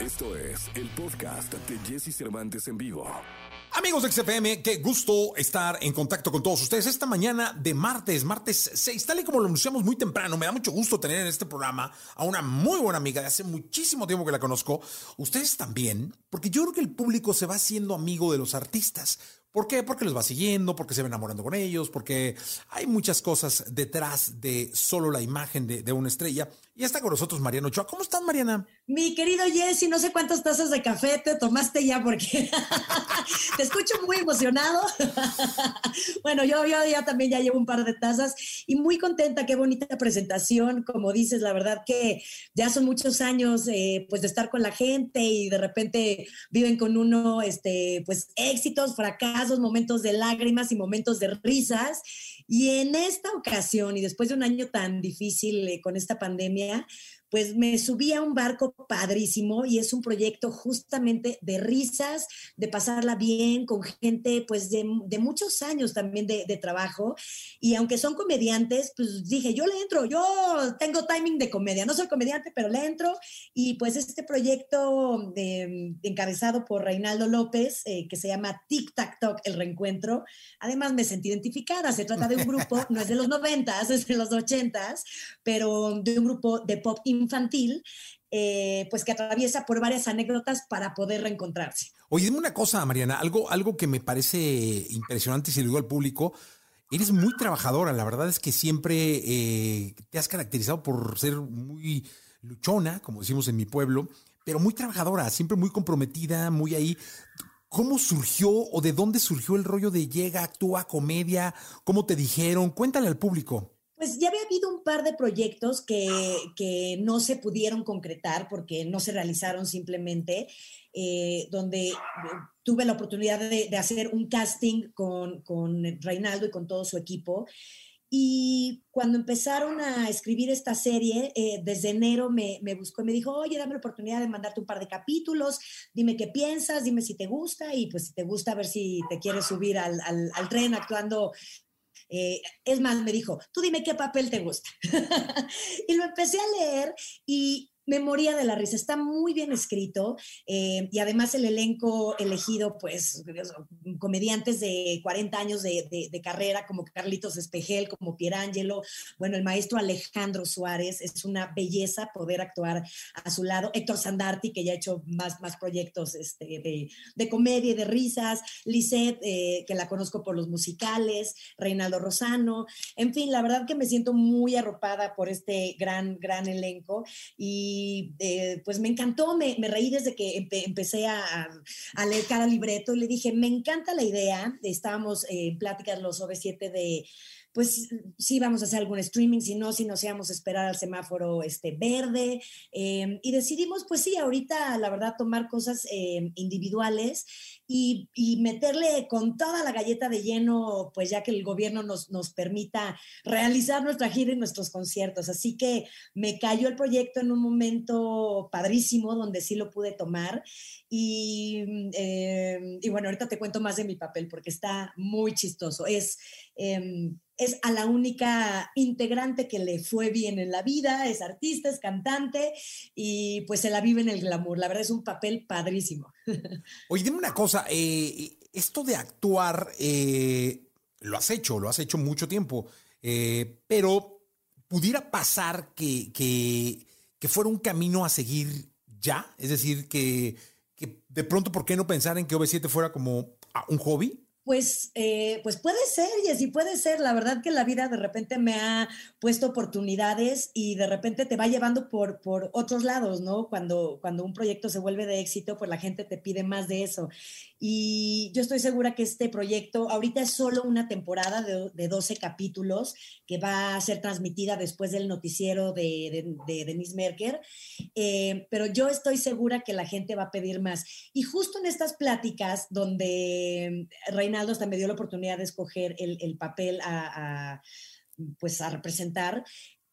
Esto es el podcast de Jesse Cervantes en vivo. Amigos de XFM, qué gusto estar en contacto con todos ustedes esta mañana de martes, martes 6, tal y como lo anunciamos muy temprano. Me da mucho gusto tener en este programa a una muy buena amiga de hace muchísimo tiempo que la conozco. Ustedes también, porque yo creo que el público se va haciendo amigo de los artistas. ¿Por qué? Porque los va siguiendo, porque se va enamorando con ellos, porque hay muchas cosas detrás de solo la imagen de, una estrella. Y está con nosotros Mariana Ochoa. ¿Cómo estás, Mariana? Mi querido Jesse, no sé cuántas tazas de café te tomaste ya porque te escucho muy emocionado. bueno, yo, yo ya también ya llevo un par de tazas y muy contenta, qué bonita presentación. Como dices, la verdad que ya son muchos años eh, pues de estar con la gente y de repente viven con uno este, pues éxitos, fracasos momentos de lágrimas y momentos de risas. Y en esta ocasión, y después de un año tan difícil eh, con esta pandemia, pues me subí a un barco padrísimo y es un proyecto justamente de risas, de pasarla bien con gente pues de, muchos años también de, trabajo. Y aunque son comediantes, pues dije, yo le entro, yo tengo timing de comedia, no soy comediante, pero le entro. Y pues este proyecto de, encabezado por Reinaldo López, eh, que se llama Tic Tac Toc, el reencuentro, además me sentí identificada, se trata de un grupo, no es de los noventas, es de los ochentas, pero de un grupo de pop infantil, eh, pues que atraviesa por varias anécdotas para poder reencontrarse. Oye, dime una cosa, Mariana, algo, algo que me parece impresionante y se lo digo al público. Eres muy trabajadora, la verdad es que siempre eh, te has caracterizado por ser muy luchona, como decimos en mi pueblo, pero muy trabajadora, siempre muy comprometida, muy ahí. ¿Cómo surgió o de dónde surgió el rollo de llega, actúa, comedia? ¿Cómo te dijeron? Cuéntale al público. Pues ya había habido un par de proyectos que, no se pudieron concretar porque no se realizaron simplemente, eh, donde eh, tuve la oportunidad de, hacer un casting con, Reinaldo y con todo su equipo. Y cuando empezaron a escribir esta serie, eh, desde enero me, buscó y me dijo, oye, dame la oportunidad de mandarte un par de capítulos, dime qué piensas, dime si te gusta y pues si te gusta, a ver si te quieres subir al, al tren actuando eh, es más, me dijo, tú dime qué papel te gusta. y lo empecé a leer y me moría de la risa. Está muy bien escrito eh, y además el elenco elegido, pues, comediantes de 40 años de, carrera, como Carlitos Espejel, como Pierangelo, bueno, el maestro Alejandro Suárez, es una belleza poder actuar a su lado. Héctor Sandarti, que ya ha hecho más, más proyectos este, de, comedia y de risas. Lisette, eh, que la conozco por los musicales. Reinaldo Rosano. En fin, la verdad que me siento muy arropada por este gran, gran elenco y y eh, pues me encantó, me, reí desde que empecé a, leer cada libreto y le dije, me encanta la idea, estábamos en pláticas los OV7 de pues sí vamos a hacer algún streaming, si no, si nos íbamos a esperar al semáforo este, verde. Em, y decidimos, pues sí, ahorita, la verdad, tomar cosas em, individuales y, meterle con toda la galleta de lleno, pues ya que el gobierno nos, nos permita realizar nuestra gira y nuestros conciertos. Así que me cayó el proyecto en un momento padrísimo donde sí lo pude tomar. Y, em, y bueno, ahorita te cuento más de mi papel porque está muy chistoso. Es es a la única integrante que le fue bien en la vida, es artista, es cantante y pues se la vive en el glamour. La verdad es un papel padrísimo. Oye, dime una cosa, eh, esto de actuar eh, lo has hecho, lo has hecho mucho tiempo, eh, pero pudiera pasar que, que, fuera un camino a seguir ya, es decir, que, que de pronto, ¿por qué no pensar en que OV7 fuera como un hobby? Pues, eh, pues puede ser, y puede ser. La verdad que la vida de repente me ha puesto oportunidades y de repente te va llevando por, por otros lados, ¿no? Cuando, cuando un proyecto se vuelve de éxito, pues la gente te pide más de eso. Y yo estoy segura que este proyecto ahorita es solo una temporada de, de 12 capítulos que va a ser transmitida después del noticiero de, de, Denise Merker, eh, pero yo estoy segura que la gente va a pedir más. Y justo en estas pláticas donde Reinaldo hasta me dio la oportunidad de escoger el, el papel a, pues a representar,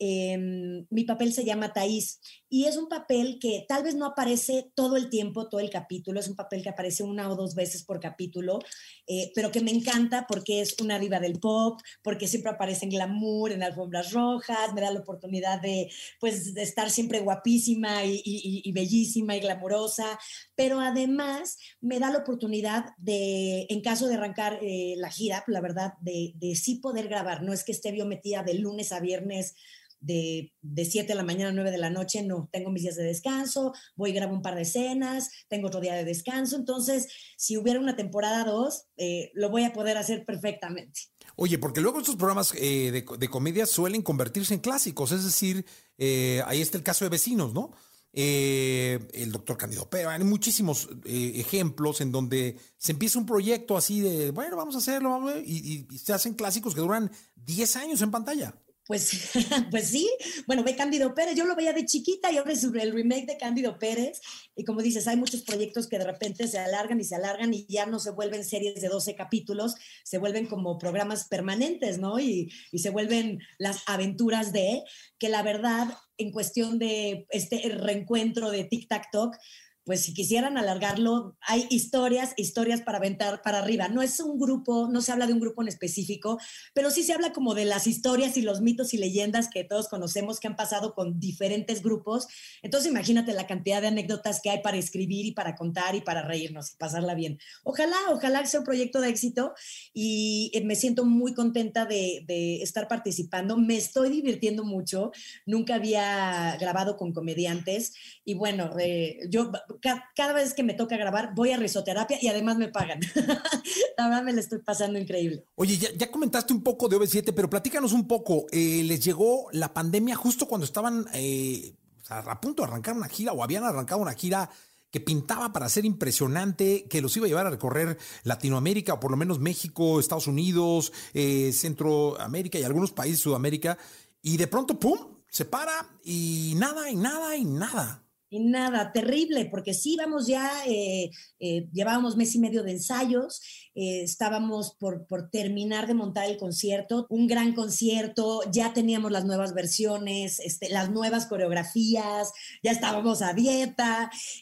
Em, mi papel se llama Taís y es un papel que tal vez no aparece todo el tiempo, todo el capítulo, es un papel que aparece una o dos veces por capítulo, eh, pero que me encanta porque es una diva del pop, porque siempre aparece en glamour, en alfombras rojas, me da la oportunidad de, pues, estar siempre guapísima y, bellísima y glamurosa, pero además me da la oportunidad de, en caso de arrancar eh, la gira, la verdad, de, sí poder grabar, no es que esté biometida de lunes a viernes de, de 7 de la mañana a 9 de la noche, no, tengo mis días de descanso, voy y grabo un par de escenas, tengo otro día de descanso, entonces si hubiera una temporada 2, eh, lo voy a poder hacer perfectamente. Oye, porque luego estos programas eh, de, de, comedia suelen convertirse en clásicos, es decir, eh, ahí está el caso de vecinos, ¿no? el doctor Candido Pero hay muchísimos ejemplos en donde se empieza un proyecto así de, bueno, vamos a hacerlo, y, y se hacen clásicos que duran 10 años en pantalla. Pues, pues sí, bueno, ve Cándido Pérez, yo lo veía de chiquita y ahora es el remake de Cándido Pérez. Y como dices, hay muchos proyectos que de repente se alargan y se alargan y ya no se vuelven series de 12 capítulos, se vuelven como programas permanentes, ¿no? Y, y se vuelven las aventuras de, que la verdad, en cuestión de este reencuentro de Tic Tac Talk, pues si quisieran alargarlo, hay historias, historias para aventar para arriba. No es un grupo, no se habla de un grupo en específico, pero sí se habla como de las historias y los mitos y leyendas que todos conocemos que han pasado con diferentes grupos. Entonces imagínate la cantidad de anécdotas que hay para escribir y para contar y para reírnos y pasarla bien. Ojalá, ojalá sea un proyecto de éxito y eh, me siento muy contenta de, estar participando. Me estoy divirtiendo mucho. Nunca había grabado con comediantes y bueno, eh, yo cada, vez que me toca grabar voy a risoterapia y además me pagan. la verdad me la estoy pasando increíble. Oye, ya, comentaste un poco de OV7, pero platícanos un poco. Eh, ¿Les llegó la pandemia justo cuando estaban eh, a punto de arrancar una gira o habían arrancado una gira? que pintaba para ser impresionante, que los iba a llevar a recorrer Latinoamérica, o por lo menos México, Estados Unidos, eh, Centroamérica y algunos países de Sudamérica, y de pronto, ¡pum!, se para y nada, y nada, y nada. Y nada, terrible, porque sí, vamos ya, eh, eh, llevábamos mes y medio de ensayos, eh, estábamos por, por, terminar de montar el concierto, un gran concierto, ya teníamos las nuevas versiones, este, las nuevas coreografías, ya estábamos a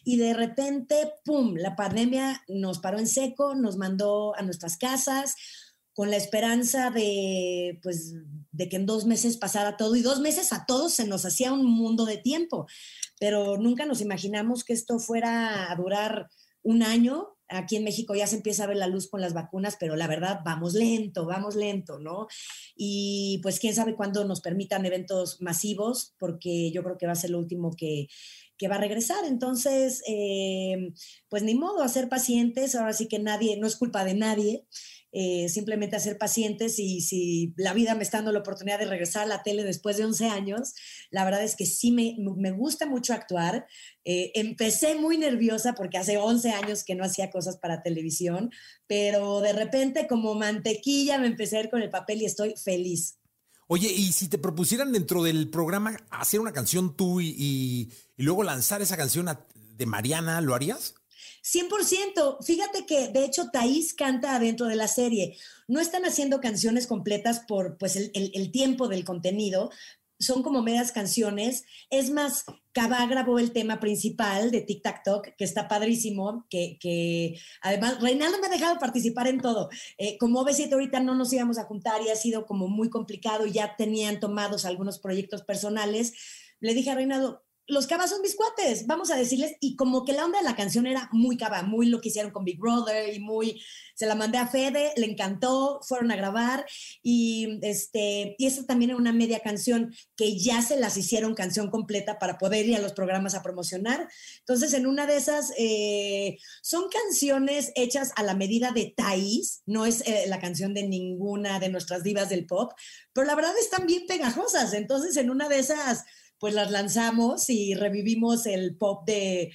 y de repente, ¡pum!, la pandemia nos paró en seco, nos mandó a nuestras casas con la esperanza de, pues, de que en dos meses pasara todo y dos meses a todos se nos hacía un mundo de tiempo pero nunca nos imaginamos que esto fuera a durar un año. Aquí en México ya se empieza a ver la luz con las vacunas, pero la verdad, vamos lento, vamos lento, ¿no? Y pues quién sabe cuándo nos permitan eventos masivos, porque yo creo que va a ser lo último que, va a regresar. Entonces, eh, pues ni modo, a ser pacientes, ahora sí que nadie, no es culpa de nadie. Eh, simplemente a ser pacientes y si la vida me está dando la oportunidad de regresar a la tele después de 11 años, la verdad es que sí me, me gusta mucho actuar. Eh, empecé muy nerviosa porque hace 11 años que no hacía cosas para televisión, pero de repente como mantequilla me empecé a ir con el papel y estoy feliz. Oye, y si te propusieran dentro del programa hacer una canción tú y, luego lanzar esa canción de Mariana, ¿lo harías? 100%. Fíjate que de hecho Thaís canta dentro de la serie. No están haciendo canciones completas por pues, el, tiempo del contenido, son como medias canciones. Es más, Cava grabó el tema principal de Tic Tac Talk, que está padrísimo, que, además Reinaldo me ha dejado participar en todo. Eh, como ves, ahorita no nos íbamos a juntar y ha sido como muy complicado, ya tenían tomados algunos proyectos personales. Le dije a Reinaldo, los cabas son mis cuates, vamos a decirles, y como que la onda de la canción era muy cava, muy lo que hicieron con Big Brother y muy, se la mandé a Fede, le encantó, fueron a grabar y este, y eso también era una media canción que ya se las hicieron canción completa para poder ir a los programas a promocionar. Entonces, en una de esas, eh, son canciones hechas a la medida de Thais, no es eh, la canción de ninguna de nuestras divas del pop, pero la verdad están bien pegajosas, entonces en una de esas pues las lanzamos y revivimos el pop de,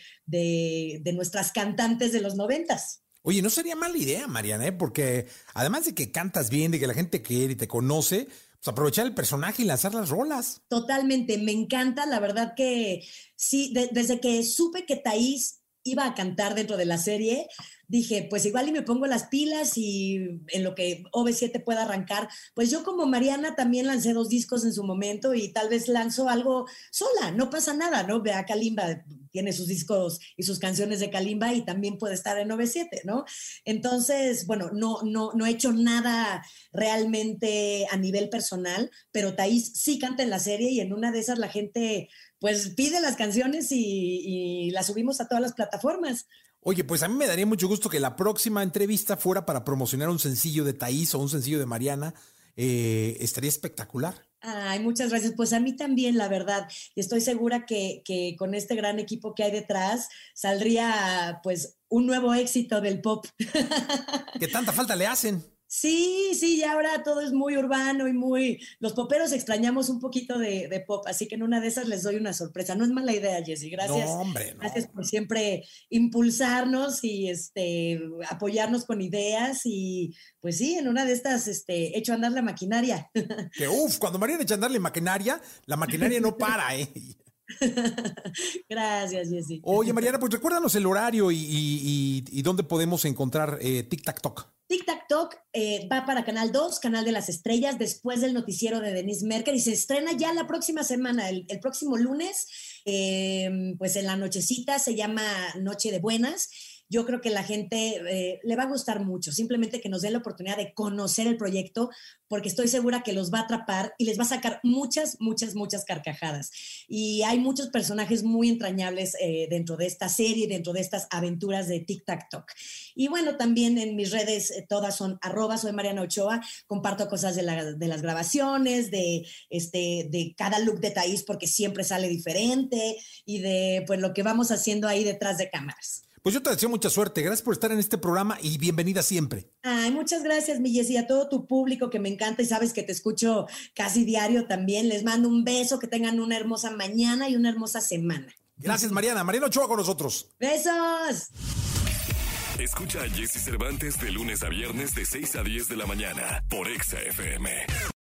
nuestras cantantes de los noventas. Oye, no sería mala idea, Mariana, ¿eh? porque además de que cantas bien, de que la gente quiere y te conoce, pues aprovechar el personaje y lanzar las rolas. Totalmente, me encanta, la verdad que sí, desde que supe que Thaís iba a cantar dentro de la serie, dije, pues igual y me pongo las pilas y en lo que OV7 pueda arrancar, pues yo como Mariana también lancé dos discos en su momento y tal vez lanzo algo sola, no pasa nada, ¿no? Vea Kalimba tiene sus discos y sus canciones de Kalimba y también puede estar en OV7, ¿no? Entonces, bueno, no, no, no he hecho nada realmente a nivel personal, pero Thais sí canta en la serie y en una de esas la gente pues pide las canciones y, y las subimos a todas las plataformas. Oye, pues a mí me daría mucho gusto que la próxima entrevista fuera para promocionar un sencillo de Thaís o un sencillo de Mariana. Eh, estaría espectacular. Ay, muchas gracias. Pues a mí también, la verdad. Y estoy segura que, que, con este gran equipo que hay detrás saldría pues un nuevo éxito del pop. ¿Qué tanta falta le hacen? Sí, sí, ya ahora todo es muy urbano y muy... Los poperos extrañamos un poquito de, pop, así que en una de esas les doy una sorpresa. No es mala idea, Jessy. Gracias. No, hombre, Gracias por siempre impulsarnos y este, apoyarnos con ideas y pues sí, en una de estas este, hecho andar la maquinaria. Que uff, cuando María echa andar la maquinaria, la maquinaria no para, ¿eh? Gracias, Jessy. Oye, Mariana, pues recuérdanos el horario y, dónde podemos encontrar eh, Tic Tac Talk. Tic Tac Talk eh, va para Canal 2, Canal de las Estrellas, después del noticiero de Denise Merker y se estrena ya la próxima semana, el, próximo lunes, eh, pues en la nochecita, se llama Noche de Buenas yo creo que la gente eh, le va a gustar mucho, simplemente que nos den la oportunidad de conocer el proyecto, porque estoy segura que los va a atrapar y les va a sacar muchas, muchas, muchas carcajadas. Y hay muchos personajes muy entrañables eh, dentro de esta serie, dentro de estas aventuras de Tic Tac Talk. Y bueno, también en mis redes eh, todas son arroba, soy Mariana Ochoa, comparto cosas de, las grabaciones, de, este, de cada look de Thaís, porque siempre sale diferente, y de pues lo que vamos haciendo ahí detrás de cámaras. Pues yo te deseo mucha suerte. Gracias por estar en este programa y bienvenida siempre. Ay, muchas gracias, mi y a todo tu público que me encanta y sabes que te escucho casi diario también. Les mando un beso, que tengan una hermosa mañana y una hermosa semana. Gracias, Mariana. Mariana Ochoa con nosotros. Besos. Escucha a Jesse Cervantes de lunes a viernes de 6 a 10 de la mañana por Exa FM.